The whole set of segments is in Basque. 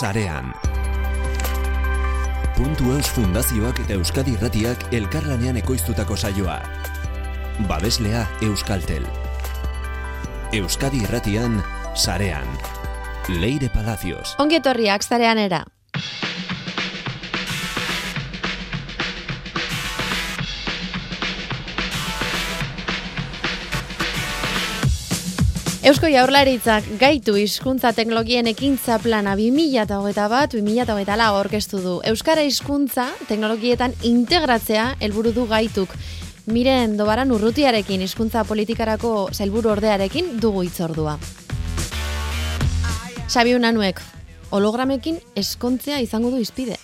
sarean. Puntu Eus Fundazioak eta Euskadi Irratiak elkarlanean ekoiztutako saioa. Babeslea Euskaltel. Euskadi Irratian sarean. Leire Palacios. Ongi etorriak zarean Eusko Jaurlaritzak gaitu hizkuntza teknologien ekintza plana 2021 bat 2024 lau orkestu du. Euskara hizkuntza teknologietan integratzea helburu du gaituk. Miren dobaran urrutiarekin hizkuntza politikarako sailburu ordearekin dugu itzordua. Xabi Unanuek, hologramekin eskontzea izango du izpide.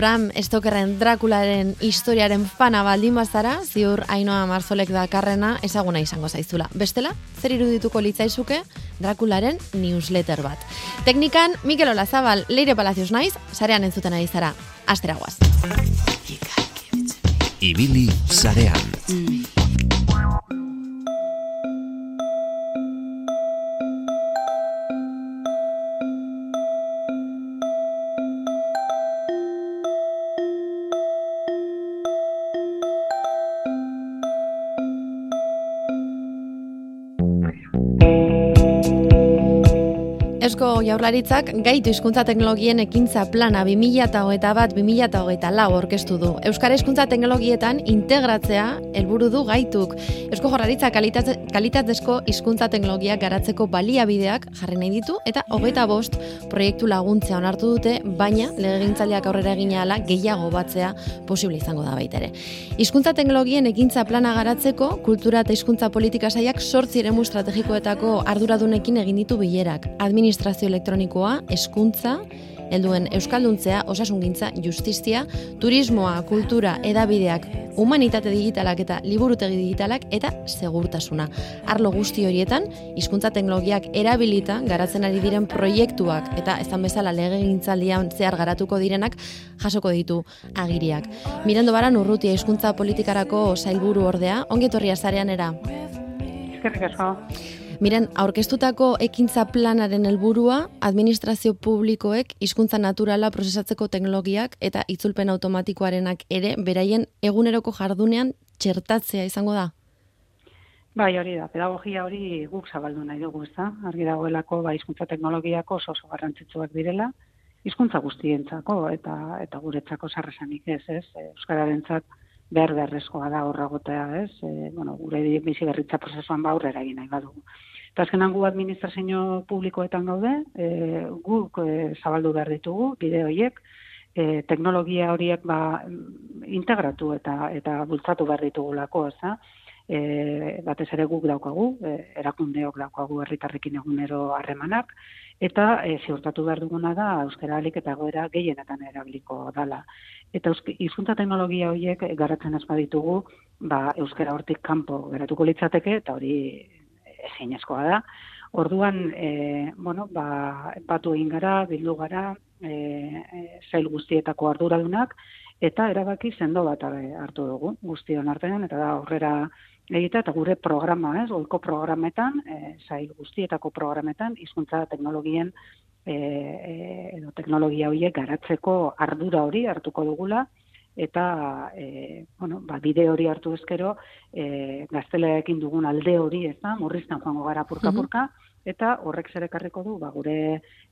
Bram Stokerren Drakularen historiaren fana baldin bazara, ziur Ainoa Marzolek dakarrena ezaguna izango zaizula. Bestela, zer irudituko litzaizuke Drakularen newsletter bat. Teknikan, Mikel Olazabal, Leire Palacios naiz, sarean entzuten ari zara. Asteragoaz. Ibili sarean. Música Eusko Jaurlaritzak gaitu hizkuntza teknologien ekintza plana 2021 bat 2024 lau orkestu du. Euskara hizkuntza teknologietan integratzea helburu du gaituk. Eusko Jaurlaritzak kalitatezko hizkuntza teknologiak garatzeko baliabideak jarri nahi ditu eta hogeita bost proiektu laguntzea onartu dute, baina legegintzaliak aurrera egin ala gehiago batzea posible izango da baita ere. Hizkuntza teknologien ekintza plana garatzeko kultura eta hizkuntza politika saiak sortzi eremu estrategikoetako arduradunekin egin ditu bilerak. Administ administrazio elektronikoa, hezkuntza, helduen euskalduntzea, osasungintza, justizia, turismoa, kultura, edabideak, humanitate digitalak eta liburutegi digitalak eta segurtasuna. Arlo guzti horietan, hizkuntza teknologiak erabilita garatzen ari diren proiektuak eta ezan bezala legegintzaldian zehar garatuko direnak jasoko ditu agiriak. Mirando baran urrutia hizkuntza politikarako sailburu ordea, ongi etorria zarean era. Eskerrik asko. Miren, aurkeztutako ekintza planaren helburua administrazio publikoek hizkuntza naturala prozesatzeko teknologiak eta itzulpen automatikoarenak ere beraien eguneroko jardunean txertatzea izango da. Bai, hori da. Pedagogia hori guk zabaldu nahi dugu, ezta? Argi dagoelako ba hizkuntza teknologiako oso oso garrantzitsuak direla hizkuntza guztientzako eta eta guretzako sarresanik ez, ez? Euskararentzat behar beharrezkoa da horragotea, ez? E, bueno, gure bizi berritza prozesuan ba aurrera egin nahi badugu. Eta azkenan gu administrazio publikoetan gaude, e, guk e, zabaldu behar ditugu, bide horiek, e, teknologia horiek ba, integratu eta eta bultzatu behar ditugulako, ez e, batez ere guk daukagu, e, erakundeok daukagu herritarrekin egunero harremanak, eta e, ziurtatu behar duguna da euskara alik eta goera gehienetan erabiliko dala. Eta hizkuntza teknologia horiek garatzen ez baditugu, ba, euskara hortik kanpo geratuko litzateke, eta hori ezinezkoa da. Orduan, e, bueno, ba, batu egin gara, bildu gara, e, zail guztietako arduradunak, eta erabaki sendo bat hartu dugu guztion artean, eta da aurrera egita, eta gure programa, ez, goiko programetan, e, zail guztietako programetan, hizkuntza teknologien, e, e, edo teknologia horiek garatzeko ardura hori hartuko dugula, eta e, bueno, ba, bide hori hartu ezkero e, gazteleekin dugun alde hori ez da, morriztan joango gara purka-purka, eta horrek zerekarriko du, ba, gure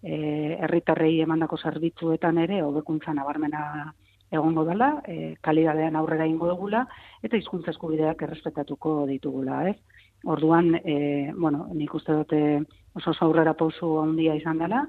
e, herritarrei emandako zerbitzuetan ere, hobekuntza nabarmena egongo dela, e, kalidadean aurrera ingo dugula, eta hizkuntza eskubideak errespetatuko ditugula, ez? Orduan, e, bueno, nik uste dute oso aurrera pausu handia izan dela,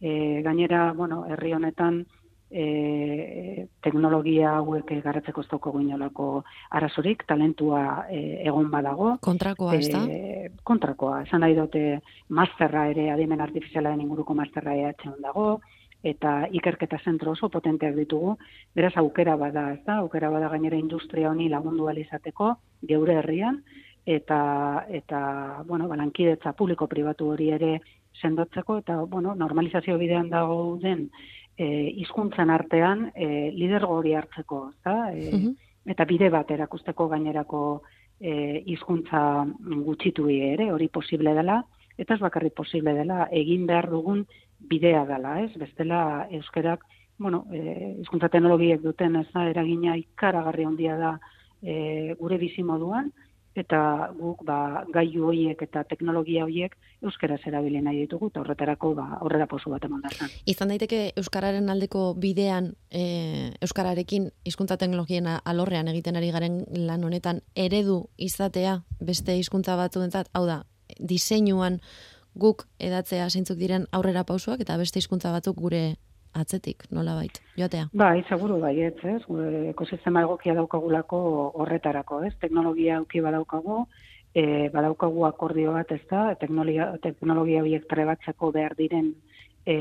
e, gainera, bueno, herri honetan, e, teknologia hauek garatzeko ez dauko guinolako arazorik, talentua e, egon badago. Kontrakoa, ez da? E, kontrakoa, esan nahi dute masterra ere, adimen artifizialaren inguruko masterra ehatzen dago, eta ikerketa zentro oso potenteak ditugu, beraz aukera bada, ez da, aukera bada gainera industria honi lagundu alizateko, geure herrian, eta, eta bueno, balankidetza publiko-pribatu hori ere sendotzeko, eta bueno, normalizazio bidean dago den eh hizkuntzan artean e, lidergo hori hartzeko, ezta? E, eta bide bat erakusteko gainerako eh hizkuntza gutxitu ere hori posible dela eta ez bakarrik posible dela egin behar dugun bidea dela, ez? Bestela euskerak, bueno, eh hizkuntza teknologiek duten ez da eragina ikaragarri handia da e, gure bizi moduan eta guk ba gailu hoiek eta teknologia hoiek euskaraz erabili nahi ditugu eta horretarako ba aurrera posu bat eman Izan daiteke euskararen aldeko bidean e, euskararekin hizkuntza teknologien alorrean egiten ari garen lan honetan eredu izatea beste hizkuntza batzuentzat, hau da, diseinuan guk edatzea zeintzuk diren aurrera pausuak eta beste hizkuntza batzuk gure atzetik, nola bait, joatea? Bai, seguru bai, ez, ez, ekosistema egokia daukagulako horretarako, ez, teknologia auki badaukagu, e, badaukagu akordio bat, ez da, teknologia, teknologia biek trebatzeko behar diren e,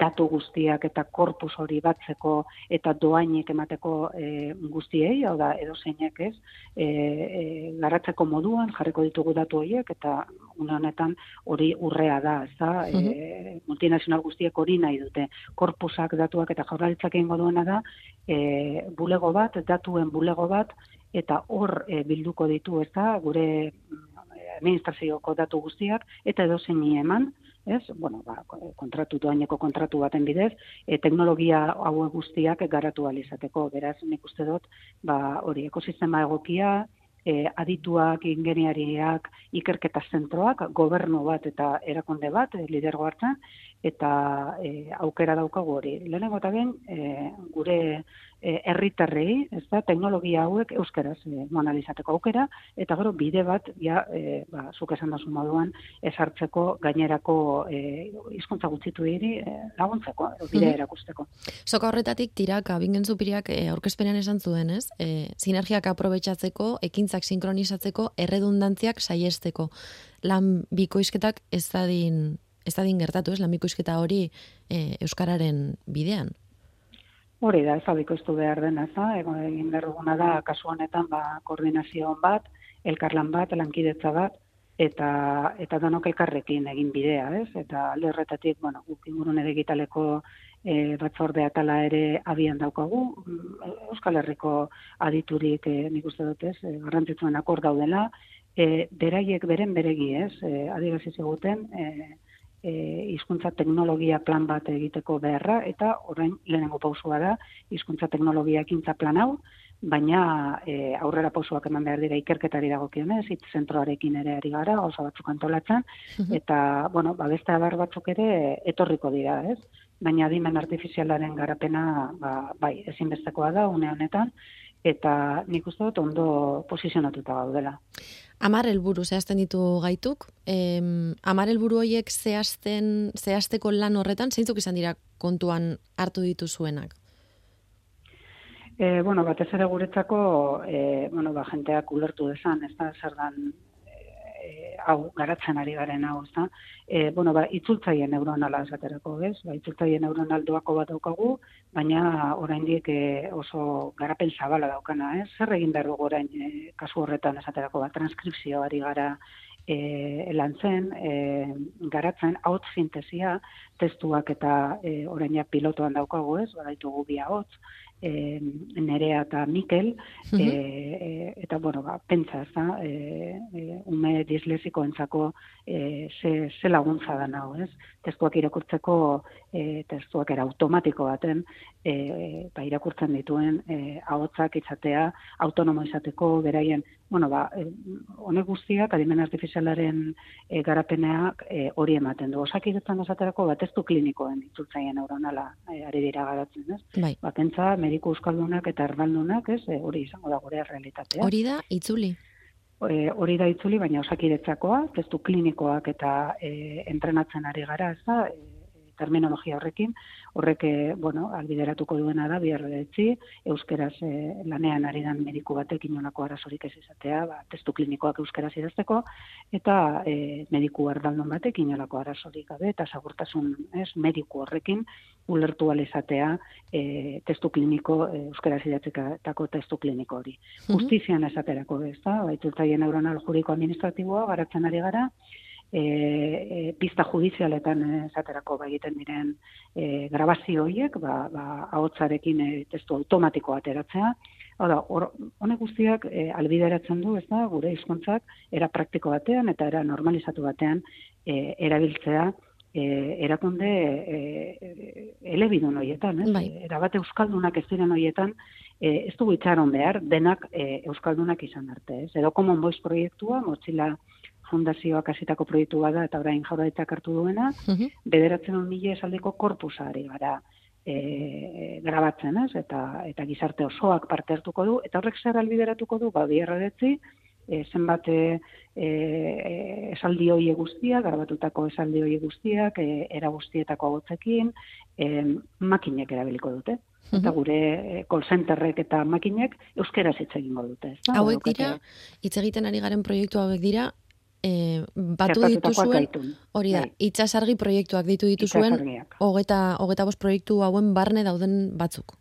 datu guztiak eta korpus hori batzeko eta doainik emateko e, guztiei, hau da, edo zeinek ez, e, e, garatzeko moduan jarriko ditugu datu horiek eta una honetan hori urrea da, ez da, e, multinazional guztiek hori nahi dute, korpusak datuak eta jaurlaritzak egingo duena da, e, bulego bat, datuen bulego bat, eta hor e, bilduko ditu, ez da, gure administrazioko datu guztiak, eta edo eman, ez? Bueno, ba, kontratu doaineko kontratu baten bidez, e, teknologia hau guztiak garatu alizateko, beraz, nik uste dut, ba, hori, ekosistema egokia, e, adituak, ingeniariak, ikerketa zentroak, gobernu bat eta erakunde bat, e, lidergo hartzen, eta e, aukera daukagu hori. Lehenengo eta ben, e, gure E, herritarrei, ez da, teknologia hauek euskaraz e, analizateko aukera, eta gero bide bat, ja, e, ba, zuk esan dazu moduan, esartzeko gainerako e, izkuntza gutzitu diri e, laguntzeko, e, bide mhm. erakusteko. Soka horretatik tirak, abingen zupiriak e, aurkezpenean esan zuen, ez? E, sinergiak aprobetsatzeko, ekintzak sinkronizatzeko, erredundantziak saiesteko. Lan bikoizketak ez dadin, ez dadin gertatu, ez? Lan bikoizketa hori e, euskararen bidean. Hori da, ez abikoiztu behar dena, ez da, egin berruguna da, kasu honetan, ba, koordinazio bat, elkarlan bat, lankidetza bat, eta eta danok elkarrekin egin bidea, ez? Eta alde horretatik, bueno, guk ingurune digitaleko e, batzordea tala ere abian daukagu, Euskal Herriko aditurik e, nik uste dut, ez? E, garrantzitsuen akor daudela, e, beraiek beren beregi, ez? E, Adigazi ziguten, e, e, hizkuntza teknologia plan bat egiteko beharra eta orain lehenengo pausua da hizkuntza teknologia ekintza plan hau baina e, aurrera pausuak eman behar dira ikerketari dagokionez hitz zentroarekin ere ari gara oso batzuk antolatzen eta bueno ba beste abar batzuk ere etorriko dira ez baina adimen artifizialaren garapena ba, bai ezinbestekoa da une honetan eta nik uste dut ondo posizionatuta gaudela. Amar helburu zehazten ditu gaituk. Em, amar helburu horiek zehazten, zehazteko lan horretan, zeintzuk izan dira kontuan hartu dituzuenak? E, bueno, batez ere guretzako, e, bueno, ba, jenteak ulertu desan, ez da, zer dan, hau, garatzen ari garen hau, ez da. E, bueno, ba, itzultzaien neuronala esaterako, ez? Ba, itzultzaien neuronal doako bat daukagu, baina oraindik e, oso garapen zabala daukana, ez? Zer egin behar dugu orain, e, kasu horretan esaterako, ba, transkripzioari gara e, lantzen, e, garatzen, hau sintesia, testuak eta e, orainak pilotoan daukagu, ez? Ba, ditugu bi e, Nerea eta Mikel, e, eta, bueno, ba, pentsa, ez da, e, e, ume dislesiko entzako e, ze, ze laguntza da nago, ez? Testuak irakurtzeko, e, testuak era automatiko baten, e, ba, irakurtzen dituen, e, ahotzak itzatea, autonomo izateko, beraien, bueno, ba, e, honek guztiak, adimen artifizialaren e, garapeneak e, hori ematen du. Osak iretan esaterako, bat ez du klinikoen itzultzaien neuronala e, ari dira garatzen, ez? Bai. Ba, pentsa, mediku euskaldunak eta erbaldunak, ez? E, hori izango da gure realitatea. Hori da, itzuli? E, hori da itzuli, baina osakiretzakoa, testu klinikoak eta e, entrenatzen ari gara, ez da, e, terminologia horrekin, horrek, eh, bueno, albideratuko duena da, bihar etzi, euskeraz e, lanean ari dan mediku batek inolako arazorik ez izatea, ba, testu klinikoak euskeraz idazteko, eta e, mediku ardaldon batek inolako arazorik gabe, eta sagurtasun ez, mediku horrekin ulertu alizatea e, testu kliniko, e, euskeraz idatzekatako testu kliniko hori. Mm Justizian esaterako ez da, baitzultaien neuronal juriko administratiboa, garatzen ari gara, e, e, pista judizialetan esaterako ba egiten diren e, grabazio horiek, ba, ba, ahotsarekin e, testu automatiko ateratzea, Hala, honek guztiak e, albideratzen du, ez da, gure hizkuntzak era praktiko batean eta era normalizatu batean e, erabiltzea e, erakunde e, elebidun horietan, ez? Bai. Erabat euskaldunak ez diren horietan, e, ez dugu itxaron behar, denak e, euskaldunak izan arte, ez? Edo Common Voice proiektua, motxila fundazioak hasitako proiektu da eta orain jaurlaritzak hartu duena, Mhm. bederatzen hon mila esaldeko korpusari gara e, grabatzen, ez? Eta, eta gizarte osoak parte hartuko du, eta horrek zer albideratuko du, ba, bierredetzi, e, zenbat e, e, esaldi hoie guztiak, grabatutako esaldi hoie guztiak, e, era guztietako agotzekin, e, makinek erabiliko dute. Eta Mhm. gure e, call centerrek eta makinek euskera hitz egingo dute. Ez da? Hauek dira, hitz egiten ari garen proiektu hauek dira, e, batu dituzuen, hori da, Bai. itsasargi proiektuak ditu dituzuen, hogeta, hogeta bost proiektu hauen barne dauden batzuk.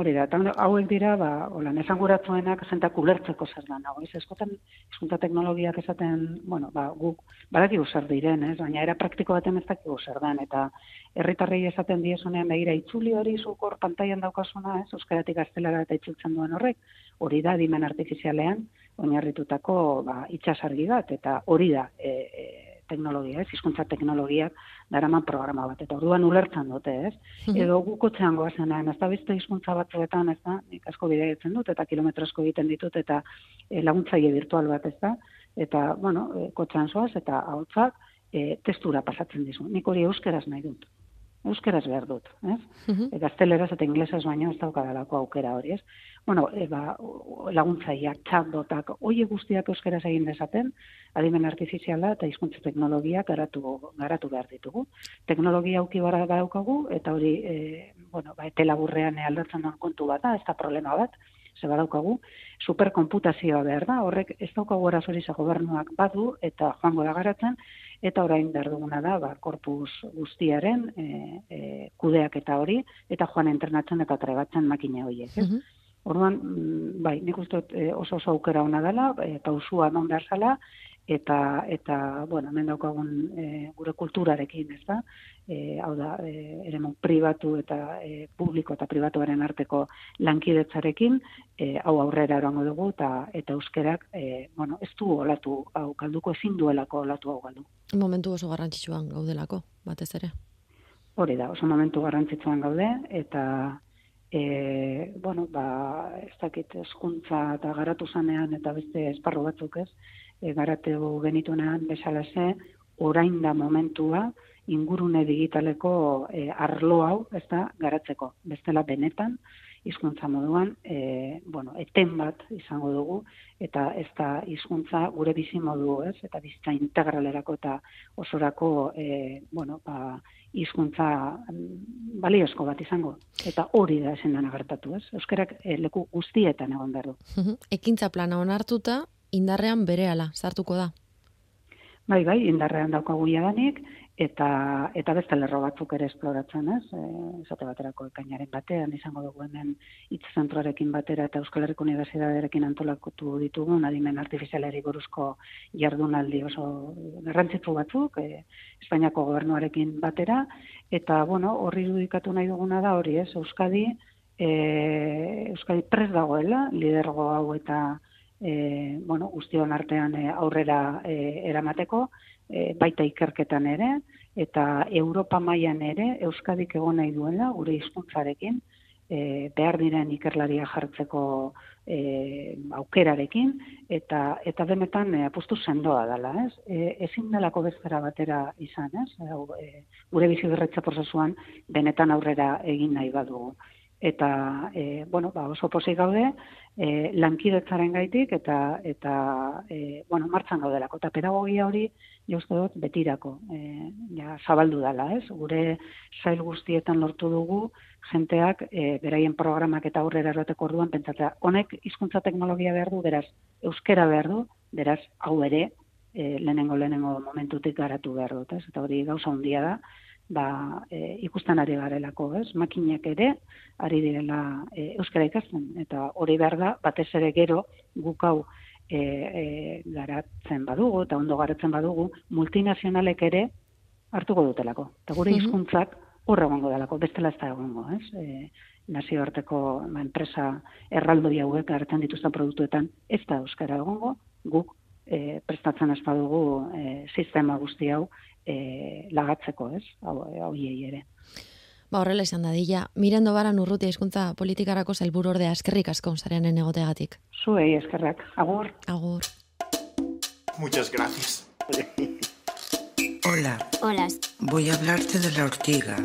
Hori da, eta hauek dira, ba, hola, nesanguratzuenak zentak ulertzeko zer da nago. Ez eskotan, hizkuntza teknologiak esaten, bueno, ba, guk badakigu zer diren, ez? baina era praktiko baten ez dakigu zer den, eta herritarrei esaten diezunean begira itzuli hori zukor pantailan daukasuna, ez? Euskaratik gaztelara eta itzultzen duen horrek, hori da dimen artifizialean oinarritutako ba, itxasargi bat, eta hori da e, e, teknologia, ez? Hizkuntza teknologiak daraman programa bat, eta orduan ulertzen dute, ez? edo gukotzean goazenean, ez da beste hizkuntza batzuetan, ez da, nik asko bidegetzen dut, eta kilometro egiten ditut, eta e, laguntzaile virtual bat, ez da, eta, bueno, e, kotzean zoaz, eta hautzak e, testura pasatzen dizu. Nik hori euskeraz nahi dut. Euskeraz behar dut, ez? Mhm. E, gazteleraz eta inglesez baino ez daukadalako aukera hori, ez? Bueno, e, ba, laguntzaileak, chatbotak, hoie guztiak euskeraz egin dezaten, adimen artifiziala eta hizkuntza teknologiak garatu, garatu behar ditugu. Teknologia auki bara badaukagu, eta hori, e, bueno, ba, ete laburrean aldatzen den kontu bat da, ez da problema bat, ze badaukagu, superkomputazioa behar da, horrek ez daukagu arazorik ze gobernuak badu, eta joango da garatzen, eta orain behar duguna da, ba, korpus guztiaren e, e, kudeak eta hori, eta joan entrenatzen eta trebatzen makina horiek. Mhm. Orduan, mm, bai, nik uste e, oso oso aukera ona dela, e, pausua non behar zala, eta, eta bueno, hemen daukagun e, gure kulturarekin, ez da? E, hau da, e, eremu pribatu eta e, publiko eta pribatuaren arteko lankidetzarekin, e, hau aurrera erango dugu, eta, eta euskerak, e, bueno, ez du olatu hau galduko, ezin duelako olatu hau galdu. Momentu oso garrantzitsuan gaudelako, batez ere. Hori da, oso momentu garrantzitsuan gaude, eta e, bueno, ba, ez dakit eskuntza eta garatu zanean eta beste esparru batzuk ez, e, garatu genituenean bezalase, orain da momentua ingurune digitaleko e, arlo hau, ez da, garatzeko. Bestela benetan, hizkuntza moduan, e, bueno, eten bat izango dugu, eta ez da hizkuntza gure bizi modu, ez? Eta bizitza integralerako eta osorako, e, bueno, ba, hizkuntza mm, baliozko bat izango. Eta hori da ezin dena gertatu, ez? Euskarak e, leku guztietan egon behar du. Ekintza plana onartuta, indarrean berehala sartuko da. Bai, bai, indarrean daukagu jadanik, eta, eta beste lerro batzuk ere esploratzen, ez? E, esate baterako ekainaren batean, izango dugu hemen hitz zentroarekin batera eta Euskal Herriko Unibertsitatearekin antolatu ditugun adimen artifizialari buruzko jardunaldi oso garrantzitsu batzuk, e, Espainiako gobernuarekin batera, eta, bueno, horri irudikatu nahi duguna da hori, ez? Euskadi, e, Euskadi pres dagoela, lidergo hau eta e, bueno, guztion artean e, aurrera e, eramateko, e, baita ikerketan ere, eta Europa mailan ere Euskadik egon nahi duela gure hizkuntzarekin, e, behar diren ikerlaria jartzeko e, aukerarekin, eta eta benetan e, apustu sendoa dela, ez? E, ezin delako bezera batera izan, ez? E, gure bizi prozesuan benetan aurrera egin nahi badugu eta e, bueno, ba, oso pozik gaude e, lankidetzaren gaitik eta eta e, bueno, martxan gaudelako eta pedagogia hori jo uste dut betirako e, ja zabaldu dela, ez? Gure sail guztietan lortu dugu jenteak e, beraien programak eta aurrera eroteko orduan pentsatzea, honek hizkuntza teknologia behar du, beraz euskera behar du, beraz hau ere e, lehenengo lehenengo momentutik garatu behar dut, ez? Eta hori gauza handia da, ba, e, ikusten ari garelako, ez? Makinak ere ari direla e, euskara ikasten eta hori behar da batez ere gero guk hau e, e, garatzen badugu eta ondo garatzen badugu multinazionalek ere hartuko dutelako. Eta gure Mhm. hizkuntzak hor egongo delako, bestela ez da egongo, ez? E, nazioarteko ba, enpresa erraldoi hauek hartzen dituzten produktuetan ez da euskara egongo, guk e, prestatzen ez badugu e, sistema guzti hau e, lagatzeko, ez, hau, hauiei ere. Ba, horrela izan da, dila, mirendo baran urrutia hizkuntza politikarako zailburu ordea eskerrik asko zareanen egoteagatik. Zuei eskerrak, agur. Agur. Muchas gracias. Hola. Hola. Voy a hablarte de la ortiga.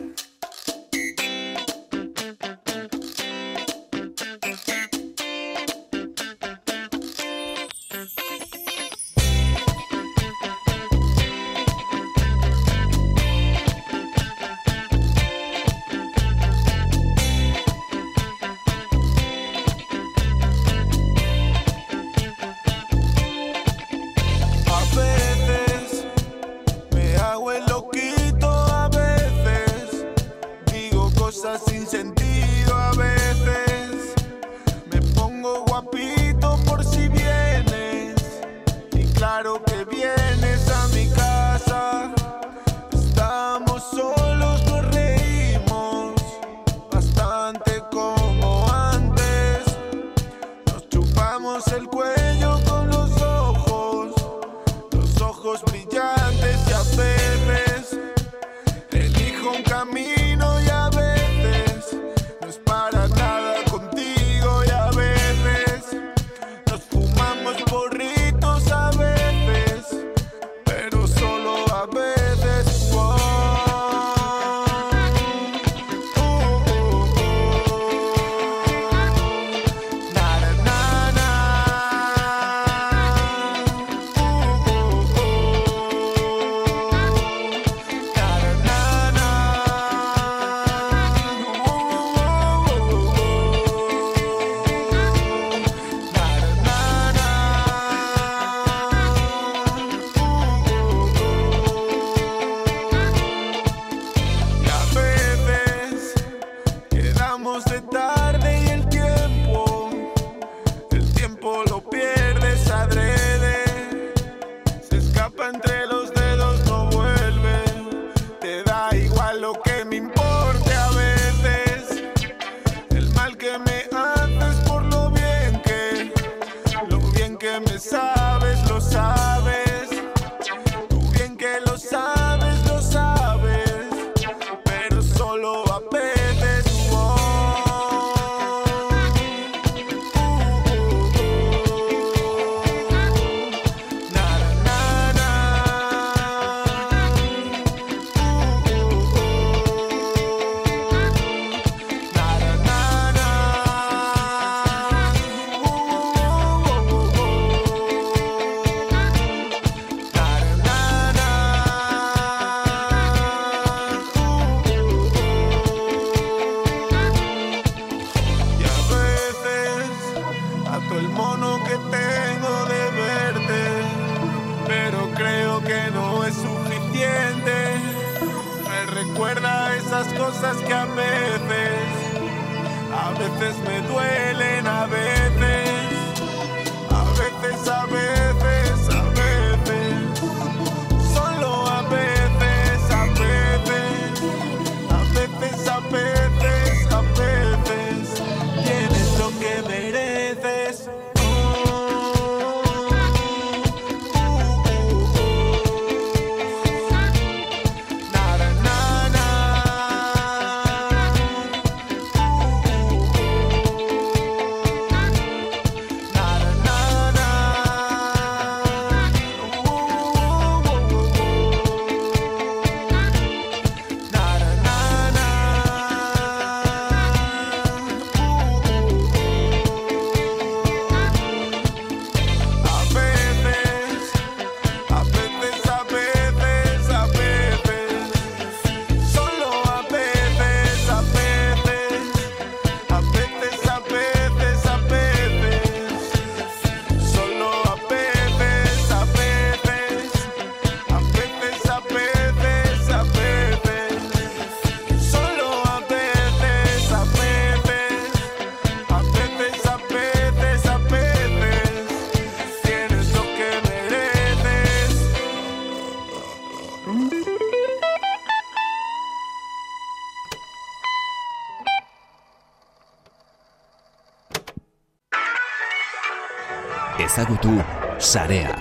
sarea.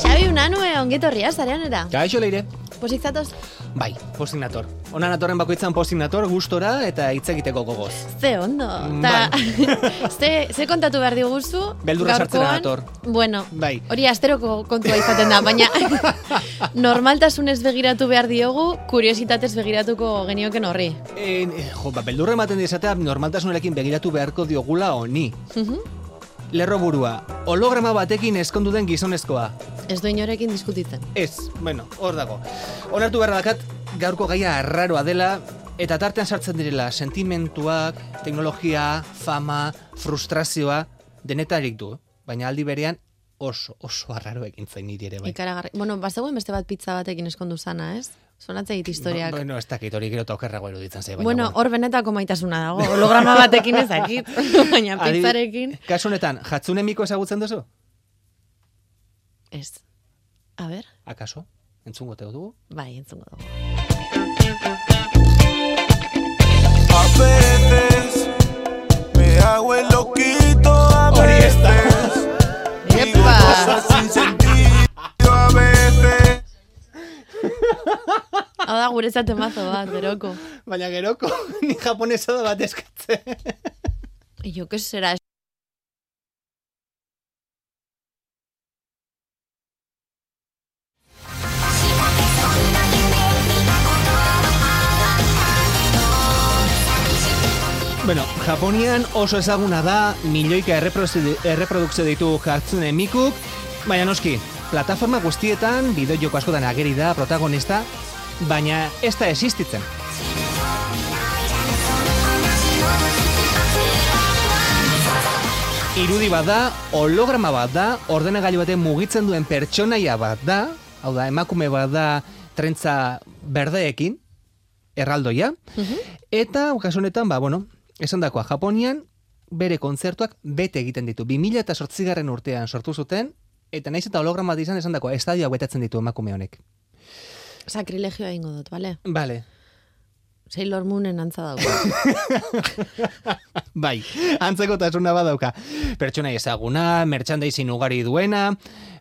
Xabi, unanue, ongetorria, zarean eta? Kaixo, leire. Pozik zatoz? Bai, postik nator. Ona natorren bakoitzan postik nator, gustora eta hitz egiteko gogoz. Ze ondo. Ta, ze, ze kontatu behar diguzu? Beldurra sartzera gaurkoan? nator. Bueno, Bai. hori asteroko kontua izaten da, baina normaltasunez begiratu behar diogu, kuriositatez begiratuko genioken horri. E, jo, ba, beldurra ematen dizatea normaltasunarekin begiratu beharko diogula honi. Mhm. Lerro burua, holograma batekin eskondu den gizonezkoa. Ez du inorekin diskutitzen. Ez, bueno, hor dago. Onartu behar dakat, gaurko gaia arraroa dela, eta tartean sartzen direla sentimentuak, teknologia, fama, frustrazioa, denetarik du. Baina aldi berean oso, oso arraro egin zain niri ere bai. Ikaragarri. Bueno, bazegoen beste bat pizza batekin eskondu zana, ez? Zonatze dit historiak. Ba, bueno, ez dakit hori gero tokerrago eruditzen zai. Bueno, hor benetako maitasuna dago. Holograma batekin ez dakit. baina Adi- pizzarekin. Kasu honetan, jatzune miko ezagutzen duzu? Ez. A ber, Akaso? Entzungo teo dugu? bai, entzungo dugu. A veces me hago el loquito, a veces Epa! cosas sin sentido, a veces Hau da guretzat emazo bat, beroko. Baina geroko, ni japonesa da bat eskatze. Jo, que será? bueno, Japonian oso ezaguna da milioika erreprodukzio ditu jatzune mikuk, baina noski, plataforma guztietan bideo joko askotan ageri da protagonista, baina ez da existitzen. Irudi bat da, holograma bat da, ordenagailu baten mugitzen duen pertsonaia bat da, hau da, emakume bat da trentza berdeekin, erraldoia, eta kasu honetan, ba, bueno, esan dakoa, Japonian bere kontzertuak bete egiten ditu. 2000 eta garren urtean sortu zuten, eta naiz eta holograma bat izan esan dakoa, estadioak betatzen ditu emakume honek. Sakrilegioa ingo dut, bale? Vale. Sailor Moonen antza dago. bai, antzeko tasuna badauka. Pertsona ezaguna, merchandising ugari duena,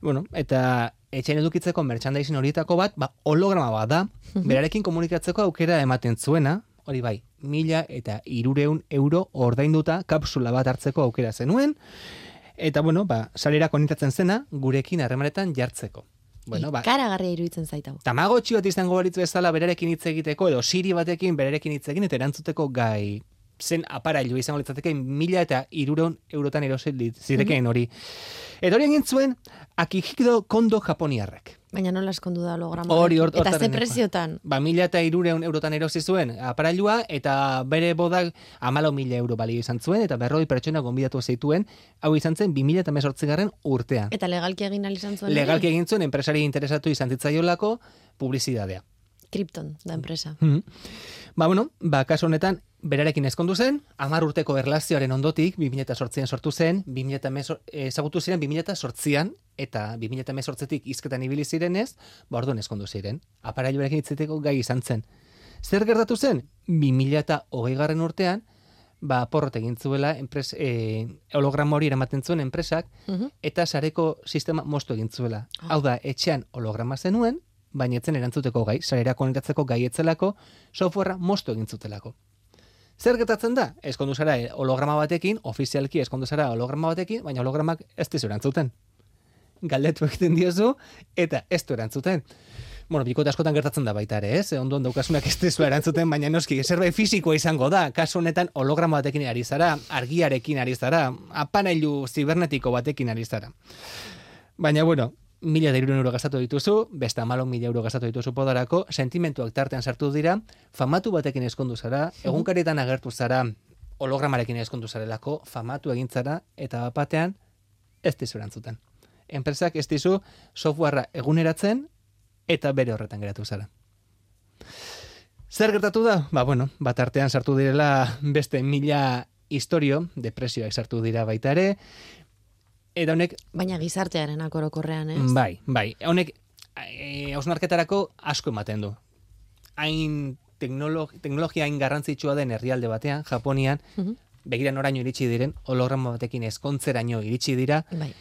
bueno, eta etxen edukitzeko merchandising horietako bat, ba, holograma bat da, berarekin komunikatzeko aukera ematen zuena, hori bai, mila eta irureun euro ordainduta kapsula bat hartzeko aukera zenuen, eta bueno, ba, salera konitatzen zena, gurekin harremanetan jartzeko. Bueno, ba, Ikaragarria iruditzen zaitau. Tamagotchi bat izango balitz bezala berarekin hitz egiteko edo Siri batekin berarekin hitz egin eta erantzuteko gai zen aparailu izango litzateke mila eta irureun eurotan erosit zirekeen hori. Eta hori egin zuen Akihito Kondo Japoniarrek. Baina nola eskondu da holograma. Hori hor- Eta ze preziotan. Ba, mila eta irureun eurotan erosi zuen aparailua eta bere bodak amalo mila euro balio izan zuen eta berroi pertsona gonbidatu zituen hau izan zen 2000 eta garren urtean. Eta legalki egin izan zuen. Legalki egin zuen enpresari interesatu izan zitzaiolako publizidadea. Krypton, da enpresa. Mhm. Ba, bueno, ba, kasu honetan, berarekin ezkondu zen, amar urteko erlazioaren ondotik, 2008an sortu zen, 2000 ezagutu ziren 2008an, eta 2008tik izketan ibili zirenez, ba, orduan ezkondu ziren. Aparailu berekin itzeteko gai izan zen. Zer gertatu zen? 2008 garren urtean, ba, porrot egin zuela, enpres, e, holograma hori eramaten zuen enpresak, Mhm. eta sareko sistema moztu egin zuela. Hau da, etxean holograma zenuen, baina etzen erantzuteko gai, sarera konektatzeko gai etzelako, softwarea moztu egin zutelako. Zer gertatzen da? Eskondu zara eh, holograma batekin, ofizialki eskondu zara holograma batekin, baina hologramak ez dizu erantzuten. Galdetu egiten diozu, eta ez du erantzuten. Bueno, bikote askotan gertatzen da baita ere, ez? Ondoan daukasunak ez dizu erantzuten, baina noski, zerbait fisikoa izango da. Kasu honetan holograma batekin ari zara, argiarekin ari zara, apanailu zibernetiko batekin ari zara. Baina, bueno, mila da euro gastatu dituzu, beste amalo mila euro gastatu dituzu podarako, sentimentuak tartean sartu dira, famatu batekin eskondu zara, egunkarietan agertu zara, hologramarekin eskondu zarelako, famatu egin zara, eta batean, ez dizu erantzuten. Enpresak ez dizu softwarea eguneratzen, eta bere horretan geratu zara. Zer gertatu da? Ba, bueno, bat artean sartu direla beste mila historio, depresioak sartu dira baita ere, eta honek Baina gizartearen akorokorrean, ez? Bai, bai. Honek e, hausnarketarako asko ematen du. Hain teknolog, teknologia hain garrantzitsua den herrialde batean, Japonian, Mhm. begira noraino iritsi diren, holograma batekin ezkontzeraino iritsi dira, Bai.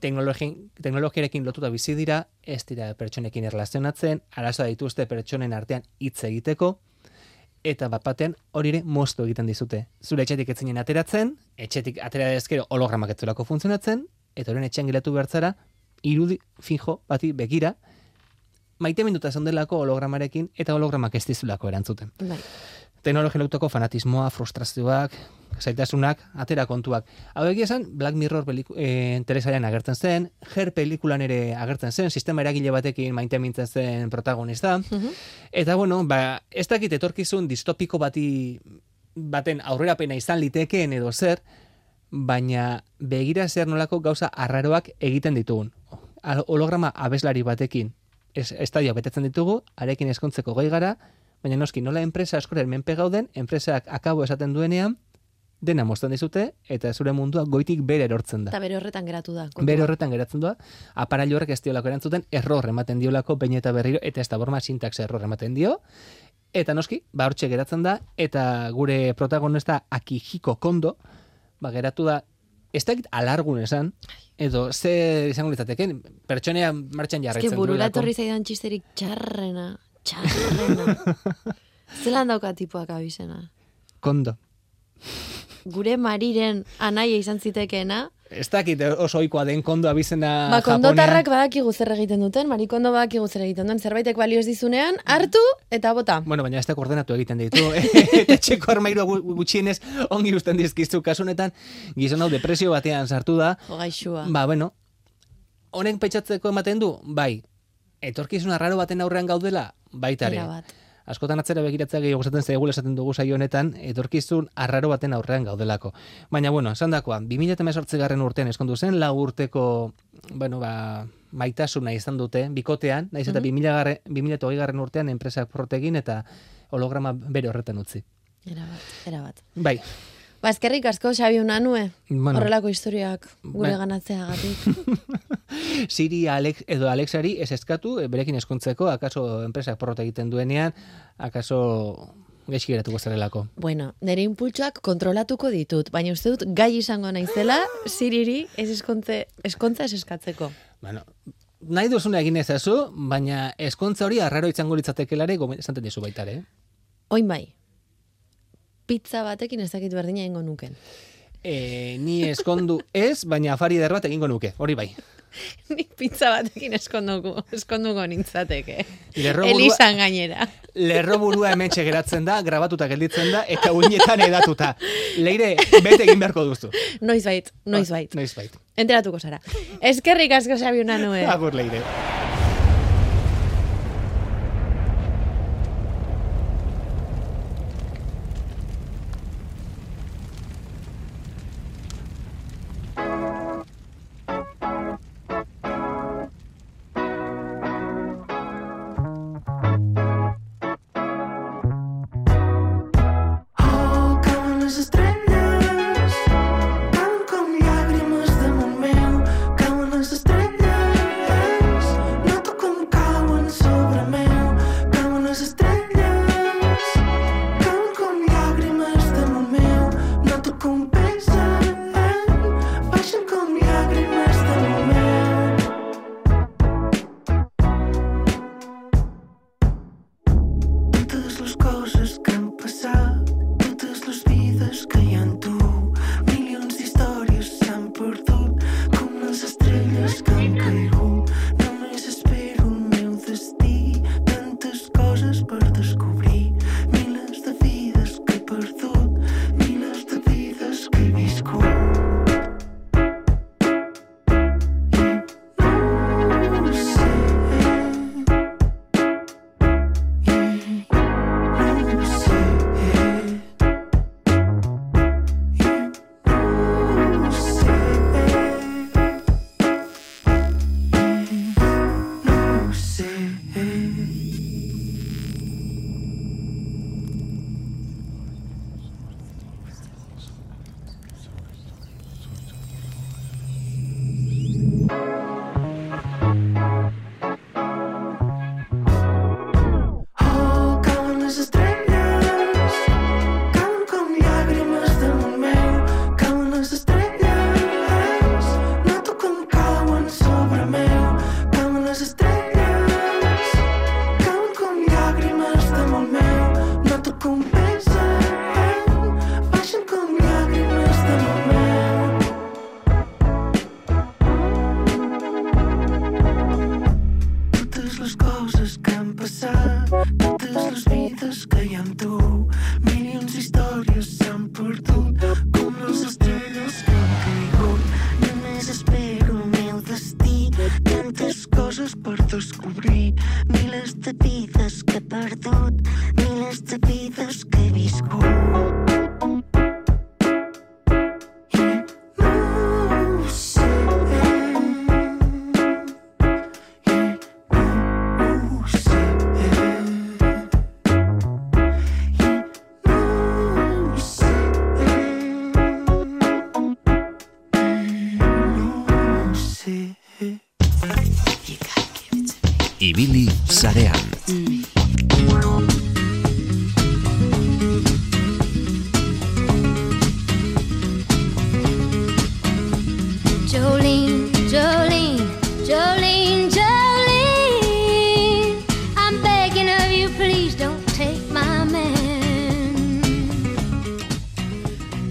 teknologi, teknologiarekin lotuta bizi dira, ez dira pertsonekin erlazionatzen, arazoa dituzte pertsonen artean hitz egiteko, eta bat batean hori ere moztu egiten dizute. Zure etxetik etzinen ateratzen, etxetik atera ezkero hologramak etzulako funtzionatzen, eta horren etxean gilatu behartzara, irudi fijo bati begira, maite minduta zondelako hologramarekin, eta hologramak ez dizulako erantzuten. Bai. Teknologia lotoko fanatismoa, frustrazioak, zaitasunak, atera kontuak. Hau egia esan, Black Mirror peliku, e, agertzen zen, Her pelikulan ere agertzen zen, sistema eragile batekin maite mintzen zen protagonista. Mhm. Eta bueno, ba, ez dakit etorkizun distopiko bati baten aurrerapena izan litekeen edo zer, baina begira zer nolako gauza arraroak egiten ditugun. Holograma abeslari batekin es, estadio betetzen ditugu, arekin eskontzeko gai gara, baina noski nola enpresa askoren menpe gauden, enpresak akabo esaten duenean, dena mozten dizute, eta zure mundua goitik bere erortzen da. Eta bere horretan geratu da. kontua. Bere horretan geratzen doa, aparailu horrek ez diolako erantzuten, error ematen diolako behin eta berriro, eta ez da borma sintax error ematen dio, eta noski, ba hortxe geratzen da, eta gure protagonista Akihiko Kondo, ba geratu da, ez dakit alargun esan, edo ze izango litzateken, pertsonea martxan jarraitzen burura duelako. etorri zaidan txisterik txarrena, txarrena. Zelan dauka tipoak abizena? Kondo. Gure mariren anaia izan zitekeena, Ez dakit oso ohikoa den kondo abizena Ba, Japonean. kondotarrak badakigu zer egiten duten, marikondo badakigu zer egiten duen, zerbaitek balio ez dizunean, hartu eta bota. Bueno, baina ez da koordenatu egiten ditu. eta txeko armairu gutxienez ongi usten dizkizu kasunetan gizon hau depresio batean sartu da. Jo, gaixua. Ba, bueno, honek pentsatzeko ematen du, bai, etorkizun arraro baten aurrean gaudela, baitare. Erabat. Askotan atzera begiratzea gehiago esaten zaigula esaten dugu saio honetan, etorkizun arraro baten aurrean gaudelako. Baina, bueno, esan dakoa, 2018 garren urtean eskondu zen, lau urteko, bueno, ba, maitasuna izan dute, bikotean, naiz eta 2000 garren, 2008 garren urtean enpresak protegin eta holograma bere horretan utzi. Erabat, erabat. Bai, Ba, eskerrik asko, Xabi Unanue, Bueno. horrelako historiak gure Bai. ganatzeagatik. Siri Alex, edo Alexari ez eskatu, e, berekin eskontzeko, akaso enpresak porrota egiten duenean, akaso gaizki geratuko zarelako. bueno, nire impultsuak kontrolatuko ditut, baina uste dut gai izango naizela, ziriri ez eskontze, eskontza ez eskatzeko. Bueno, nahi duzuna egin ezazu, baina eskontza hori arraro izango litzatekelare gomen- esaten dizu baitare. Eh? Oin bai, pizza batekin ez dakit berdina egingo nuken. E, ni eskondu ez, baina afari eder bat egingo nuke, hori bai. Nik pizza batekin eskonduko, eskonduko nintzateke. Lerro burua- Elizan gainera. Lerro burua geratzen da, grabatuta gelditzen da, eta uinetan edatuta. Leire, bete egin beharko duzu. Noiz bait, noiz bait. Noiz bait. Enteratuko zara. Eskerrik asko Xabi Unanue. Agur, Leire.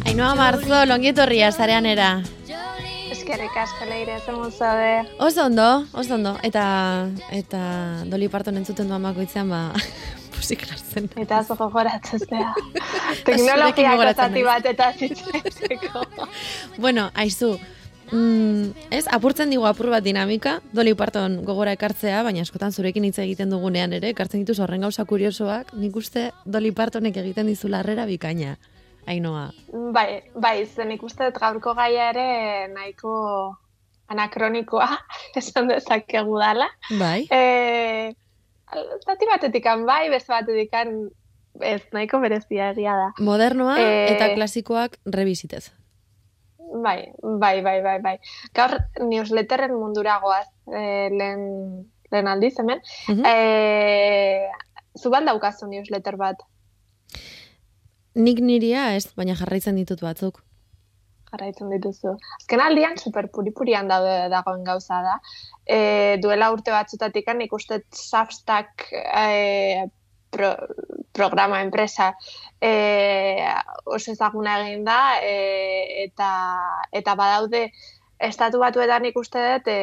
Ainhoa Marzo, longietorria zareanera. Eskerrik asko leire, zen zaude. Oso ondo, oso ondo. Eta, eta Doli Parton entzuten duan bakoitzean, ba, musik jartzen. Eta zo gogoratzea. zurekin Teknologiako gogoratzen zati naiz. bat eta zitzeko. Bueno, aizu, mm, ez, apurtzen digu apur bat dinamika, Doli Parton gogora ekartzea, baina askotan zurekin hitz egiten dugunean ere, ekartzen dituz horren gauza kuriosoak, nik uste Doli Partonek egiten dizu larrera bikaina. Ainhoa. bai, bai, zen ikuste gaurko gaia ere nahiko anakronikoa, esan dezakegu dala. Bai. E, zati batetikan bai, beste batetikan ez nahiko berezia egia da. Modernoa Eh, eta klasikoak rebizitez. Bai, bai, bai, bai, bai. Gaur newsletterren mundura goaz, e, lehen, lehen aldiz hemen. Mhm. e, zu ban daukazu newsletter bat, Nik niria ez, baina jarraitzen ditut batzuk. jarraitzen dituzu. Azken aldian, super puripurian daude dagoen gauza da. E, duela urte batzutatik nik uste Substack e, pro, programa enpresa e, oso ezaguna egin da e, eta, eta badaude estatu batuetan ikuste dut e,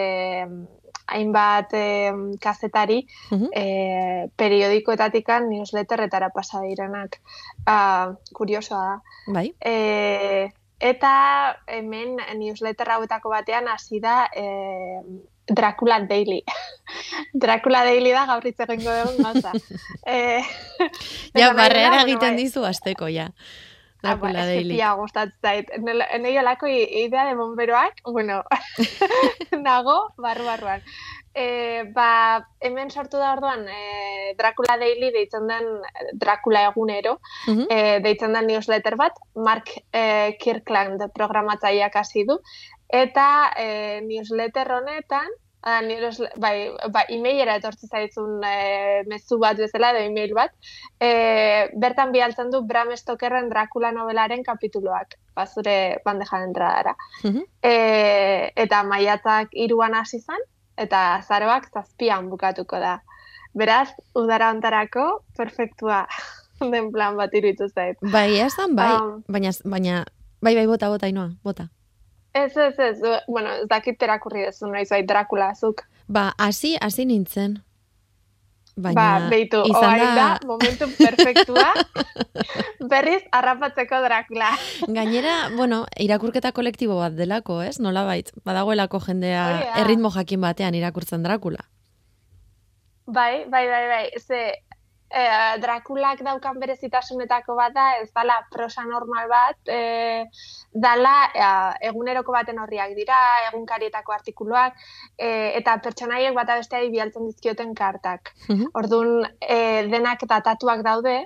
hainbat e, kazetari Mhm. e, periodikoetatikan newsletterretara pasa direnak. Ah, kuriosoa da. Bai? E, eta hemen newsletter hauetako batean hasi da e, Dracula Daily. Dracula Daily da gaur hitz egingo dugun gauza. e, Ja, barrera egiten bai. dizu asteko, ja. Daily. pila gustatzen zait. Nei olako idea de bomberoak, bueno, nago barru-barruan. E, ba, hemen sortu da orduan e, Dracula Daily deitzen den Dracula egunero, Mhm. e, deitzen den newsletter bat, Mark e, Kirkland programatzaileak hasi du, eta e, newsletter honetan, ah, newsle- bai, ba, emailera etortzi zaizun e, mezu bat bezala, edo email bat, e, bertan bialtzen du Bram Stokerren Dracula novelaren kapituloak, ba, zure bandejan entradara. Mhm. E, eta maiatzak iruan hasi zen, eta zaroak zazpian bukatuko da. Beraz, udara ontarako, perfektua den plan bat iruditu zait. Bai, esan, bai, Um, baina, baina, bai, bai, bota, bota, inoa, bota. Ez, ez, ez, bueno, ez dakit erakurri dezu noiz bai Dracula azuk. Ba, hasi, hasi nintzen. Baina, ba, beitu, izan oain da, momentu perfektua, berriz harrapatzeko Dracula. Gainera, bueno, irakurketa kolektibo bat delako, ez? Nolabait, badagoelako jendea da. erritmo jakin batean irakurtzen Drakula. Bai, bai, bai, bai, ze eh, Drakulak daukan berezitasunetako bat da, ez dala prosa normal bat, eh, dala eh, eguneroko baten horriak dira, egunkarietako artikuluak, eh, eta pertsonaiek bata besteari bialtzen dizkioten kartak. Mhm. Orduan, eh, denak datatuak daude,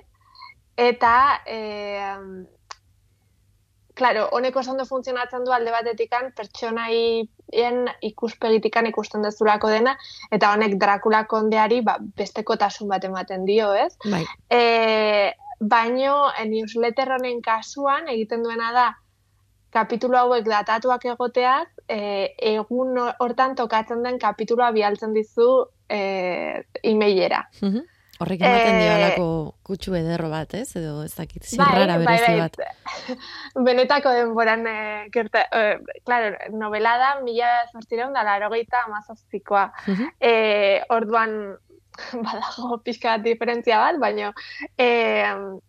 eta eh, Claro, honek oso ondo funtzionatzen du alde batetikan pertsonaien ikuspegitikan ikusten dezulako dena, eta honek Dracula kondeari ba, bestekotasun bat ematen dio, ez? Bai, E, baino, e, newsletter honen kasuan egiten duena da, kapitulo hauek datatuak egoteaz, e, egun hortan tokatzen den kapituloa bialtzen dizu e, e-mailera. Mhm. Horrek ematen Eh, dio alako kutsu ederro bat, ez? Edo ez dakit, zirrara berezi bat. Benetako denboran, e, gerta, e, claro, novela da, mila zortzireun da, larogeita amazazpikoa. Mhm. E, orduan, badago pixka bat diferentzia bat, baina e,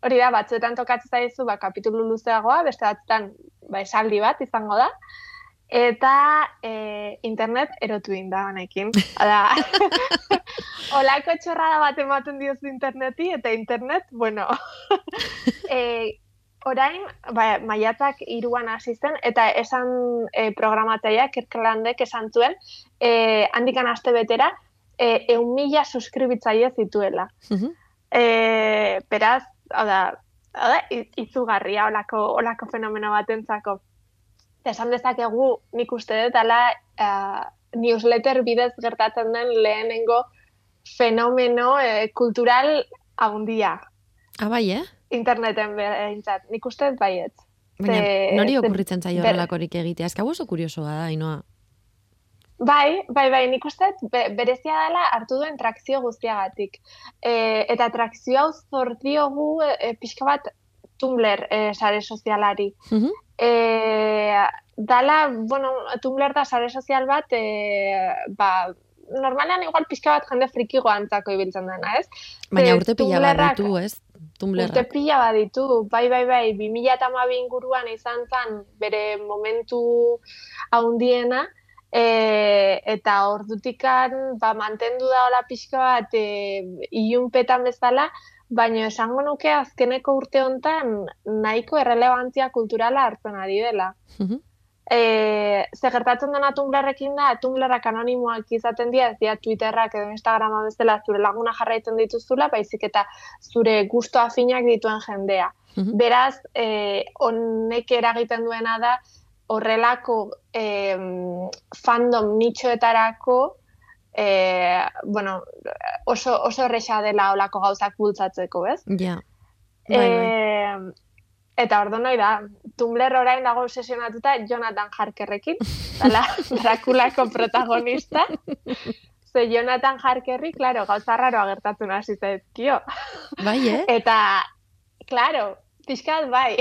hori da, batzuetan tokatzen zaizu, ba, kapitulu luzeagoa, beste batzuetan, ba, esaldi bat izango da, eta e, internet erotu da honekin. Hala, olako txorrada bat ematen diozu interneti, eta internet, bueno, e, orain, ba, maiatzak iruan hasi zen, eta esan e, programatzaileak, Kirklandek esan zuen, e, handikan aste betera, e, eun mila suskribitzaile zituela. e, beraz, hau da, hau da, i- izugarria olako, olako fenomeno batentzako. Eta esan dezakegu nik uste dut, ala, uh, newsletter bidez gertatzen den lehenengo fenomeno eh, kultural haundia. Ah, bai, eh? Interneten behintzat. Nik uste dut baietz. Baina, Ze- nori ze- okurritzen zaio horrelakorik egitea? Ez oso kuriosoa da, Ainoa. Bai, bai, bai, nik uste be, berezia dela hartu duen trakzio guztiagatik. E, eta trakzio hau zortiogu e, pixka bat Tumblr e, sare sozialari. Mhm. E, dala, bueno, Tumblr da sare sozial bat, e, ba, normalean igual pixka bat jende frikigo antzako ibiltzen dena, ez? Baina Ze urte pila bat ditu, ez? Tumblrrak. Urte pila baditu, bai, bai, bai, 2008 inguruan izan zen bere momentu haundiena, e, eta ordutikan ba, mantendu da hola pixka bat e, ilunpetan bezala, baina esango nuke azkeneko urte hontan nahiko errelevantzia kulturala hartzen ari dela. Mhm. E, ze gertatzen dena Tumblrrekin da, Tumblrrak anonimoak izaten dira, ez dira Twitterrak edo Instagrama bezala zure laguna jarraitzen dituzula, baizik eta zure gusto afinak dituen jendea. Mhm. Beraz, e, honek eragiten duena da, horrelako em, fandom nitxoetarako e, bueno, oso, oso erresa dela olako gauzak bultzatzeko, ez? Ja. Bai, bai. Eta ordu noi da, Tumblr orain dago obsesionatuta Jonathan Harkerrekin, dala Drakulako protagonista. Ze Jonathan Harkerri, claro, gauza raro agertatzen hasi zaizkio. Bai, eh? Eta, claro, pixkat bai.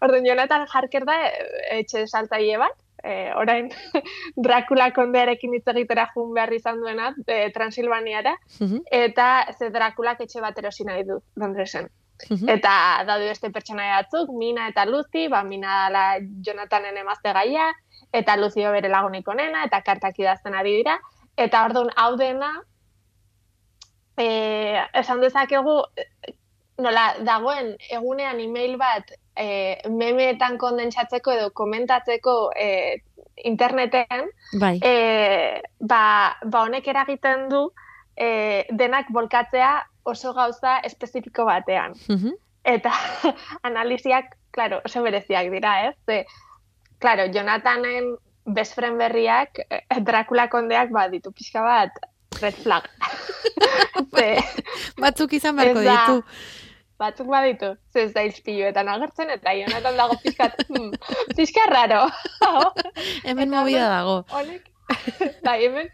Orduan, Jonathan Harker da eh, etxe saltzaile bat, e, orain Dracula kondearekin hitz egitera jun behar izan duena, e, Transilvaniara, Mhm. eta ze Draculak etxe bat erosi nahi du, Londresen. Eta daude beste pertsonaia batzuk, Mina eta Lucy, ba, Mina dela Jonathanen emazte gaia, eta Lucy bere lagunik onena, eta kartak idazten ari dira. Eta orduan, hau dena, e, esan dezakegu, eh, nola, dagoen egunean email bat e, memeetan kondentsatzeko edo komentatzeko e, interneten, Bai. e, ba, ba honek eragiten du e, denak bolkatzea oso gauza espezifiko batean. Mhm. Eta analiziak, claro, oso bereziak dira, ez? Ze, claro, Jonathanen best friend berriak, eh, Dracula kondeak ba, ditu pixka bat red flag. Ze, Batzuk izan beharko ditu. batzuk baditu, ze ez da izpiluetan agertzen, eta Jonathan dago pixkat, hmm, pixka raro. Hemen orduan, dago. Honek, bai, hemen,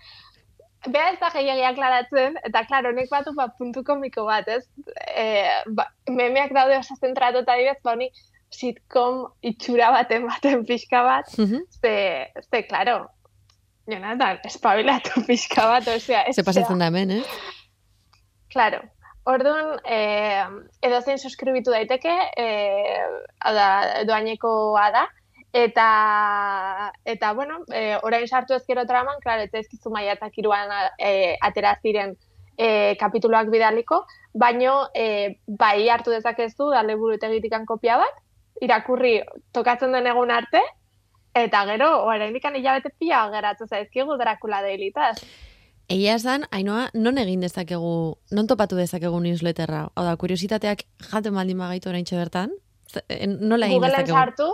beha ez da gehiagia klaratzen, eta klar, honek batu ba, puntu komiko bat, ez? E, ba, memeak daude oso zentratuta dibez, ba, honi sitcom itxura baten baten pixka bat, Mhm. ze, ze, klaro, Jonathan, espabilatu pixka bat, osea, Ze pasatzen da hemen, eh? Claro. Orduan, eh, edo zein suskribitu daiteke, eh, da, doainekoa da, eta, eta bueno, eh, orain sartu ezkero traman, klaro, ez ezkizu maiatzak iruan eh, atera ziren eh, kapituluak bidaliko, baino eh, bai hartu dezakezu, dale burutegitik kopia bat, irakurri tokatzen den egun arte, eta gero, orain ikan hilabete pila geratzen zaizkigu Dracula deilitaz. Egia esan, Ainoa, non egin dezakegu, non topatu dezakegu newsletterra? Hau da, kuriositateak jaten baldin bagaitu oraintxe bertan? Eh, Nola egin Googleen dezakegu? sartu,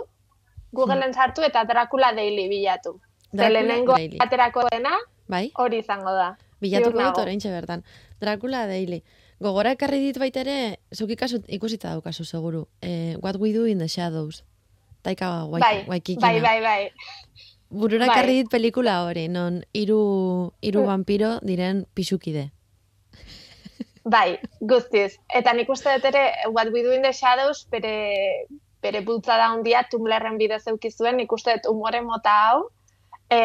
Googleen sartu eta Dracula Daily bilatu. Ze lehenengo aterako dena Bai? hori izango da. Bilatuko dut oraintxe bertan. Dracula Daily. Gogora ekarri dit baita ere, zuk ikusita daukazu seguru. Eh, What We Do in the Shadows. Taika Bai, Wai- Waikikina. bai, bai, bai. Burura bai. ekarri dit pelikula hori, non hiru hiru Mm. vampiro diren pisukide. Bai, guztiz. Eta nik uste dut ere, What We Do in the Shadows, bere, bere bultzada handia Tumblrren bidez eukizuen, nik uste dut umore mota hau, e,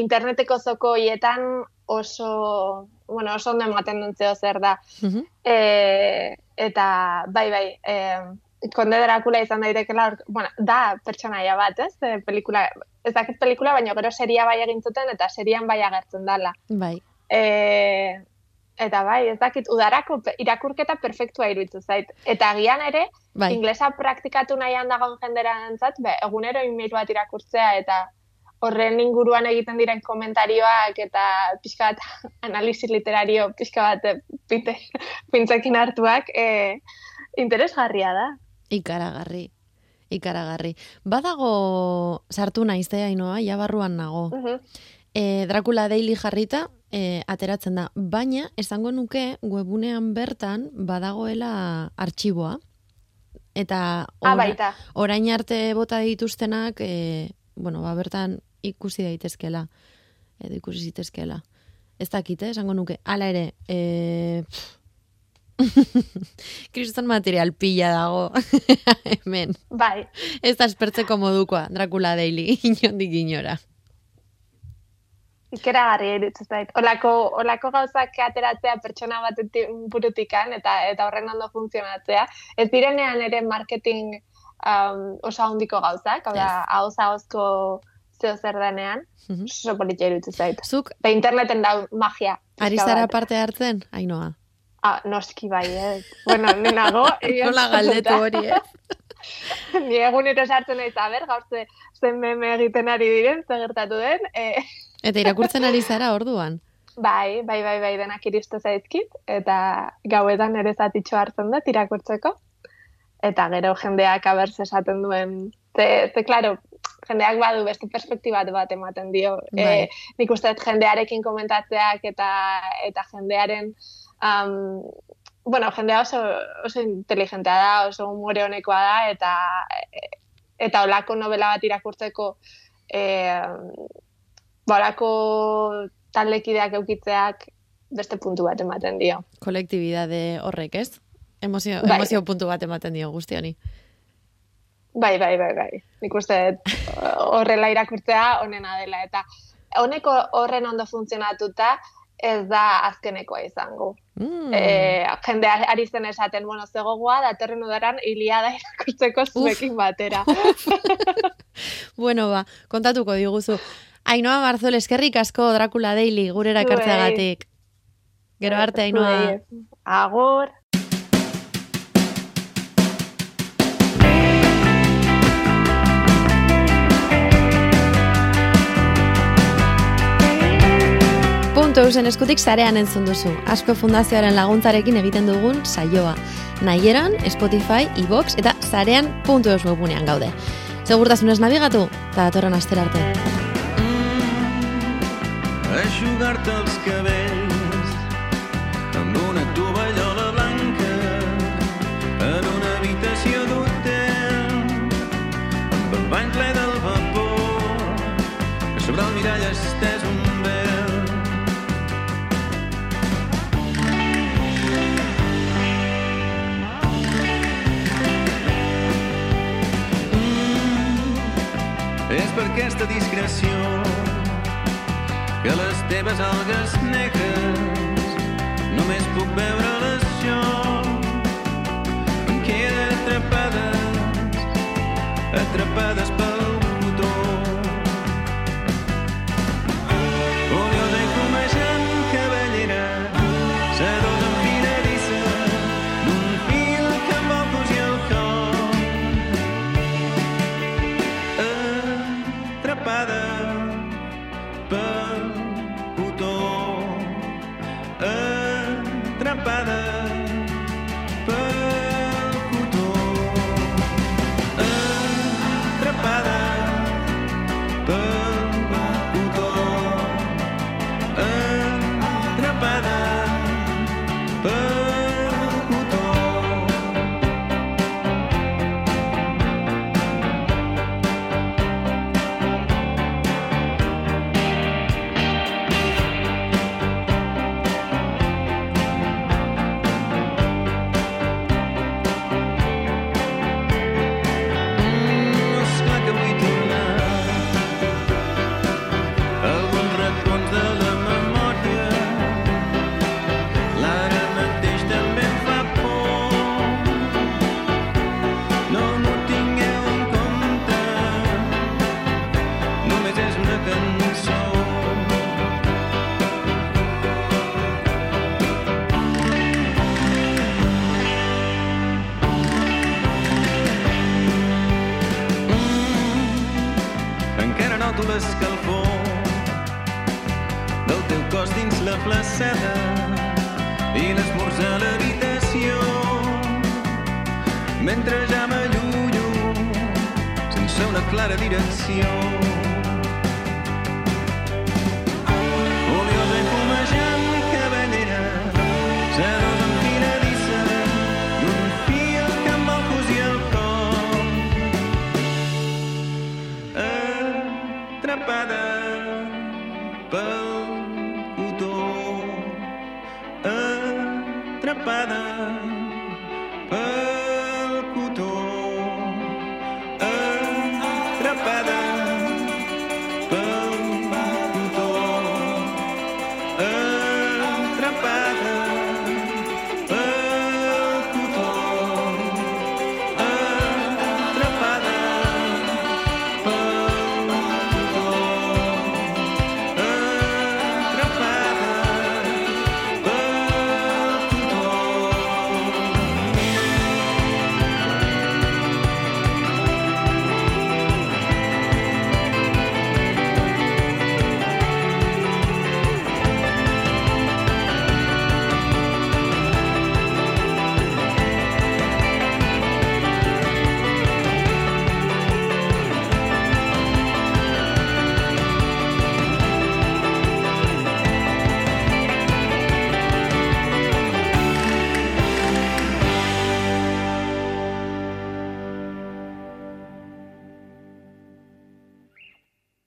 interneteko zoko hietan oso, bueno, oso ondo ematen duntzeo zer da. Mhm. E, eta, bai, bai, e, konde Drakula izan daitekela, bueno, da pertsonaia bat, ez? E, pelikula, ez dakit pelikula, baina gero seria bai egin zuten, eta serian bai agertzen dala. Bai. E, eta bai, ez dakit, udarako irakurketa perfektua iruditzen zait. Eta agian ere, Bai. inglesa praktikatu nahian dagoen jendera entzat, be, egunero email bat irakurtzea eta horren inguruan egiten diren komentarioak eta pixka bat analisi literario pixka bat eh, pite, pintzekin hartuak e, interesgarria da. Ikaragarri. Ikaragarri. Badago sartu naizte ainoa, ja barruan nago. Mhm. E, Dracula Daily jarrita e, ateratzen da, baina esango nuke webunean bertan badagoela artxiboa. Eta Ah, baita. orain arte bota dituztenak, e, bueno, ba, bertan ikusi daitezkela. Edo ikusi zitezkela. Ez dakite, esango nuke. Hala ere, e, kriston material pila dago hemen. Bai. Ez da espertzeko modukoa, Dracula Daily, inondik inora. Ikeragarri iruditzen zait. Olako, olako gauzak ateratzea pertsona batetik burutikan eta eta horren ondo funtzionatzea. Ez direnean ere marketing um, oso handiko gauzak, hau da, yes. ahozko zeo zer denean, Mhm. oso politia iruditzen zait. Zuk, Eta interneten da magia. ari zara bat. parte hartzen, ainoa. Ah, noski bai, ez. Bueno, ni nago. Nola galdetu hori, ez? Ni egunero sartzen naiz, a ber, gaur ze, zen meme egiten ari diren, ze gertatu den. E, Eta irakurtzen ari zara orduan. bai, bai, bai, bai, denak iristu zaizkit, eta gauetan ere zatitxo hartzen dut irakurtzeko. Eta gero jendeak abertz esaten duen, ze, ze, klaro, jendeak badu beste perspektibat bat ematen dio. Bai. E, nik uste jendearekin komentatzeak eta eta jendearen um, bueno, jendea oso, oso inteligentea da, oso umore honekoa da, eta eta olako novela bat irakurtzeko e, bolako taldekideak eukitzeak beste puntu bat ematen dio. Kolektibidade horrek, ez? Emozio, Bai. emozio puntu bat ematen dio guzti honi. Bai, bai, bai, bai. Nik uste horrela irakurtzea onena dela. Eta honeko horren ondo funtzionatuta ez da azkenekoa izango. Mm. E, jende ari zen esaten, bueno, zegogoa, datorren udaran iliada irakurtzeko zuekin batera. Bueno, ba, kontatuko diguzu. Ainoa Marzol, eskerrik asko Dracula Daily gurera Zuei. ekartzeagatik. Gero arte, Ainoa. Zuei. Agur. Punto eusen eskutik sarean entzun duzu. Asko Fundazioaren laguntzarekin egiten dugun saioa. Nahieran, Spotify, iVox eta sarean puntu eus webunean gaude. Segurtasunez nabigatu, eta datorren astera arte. Eixugar-te els cabells amb una tovallola blanca en una habitació d'hotel amb el bany ple del vapor que sobre el mirall estès un vel. És per aquesta discreció que les teves algues negres només puc veure-les jo. Em queden atrapades, atrapades pel botó. Oliosa i fumejant cabellera, sedosa enfiladissa, d'un fil que em vol cosir el cor. Atrapada pel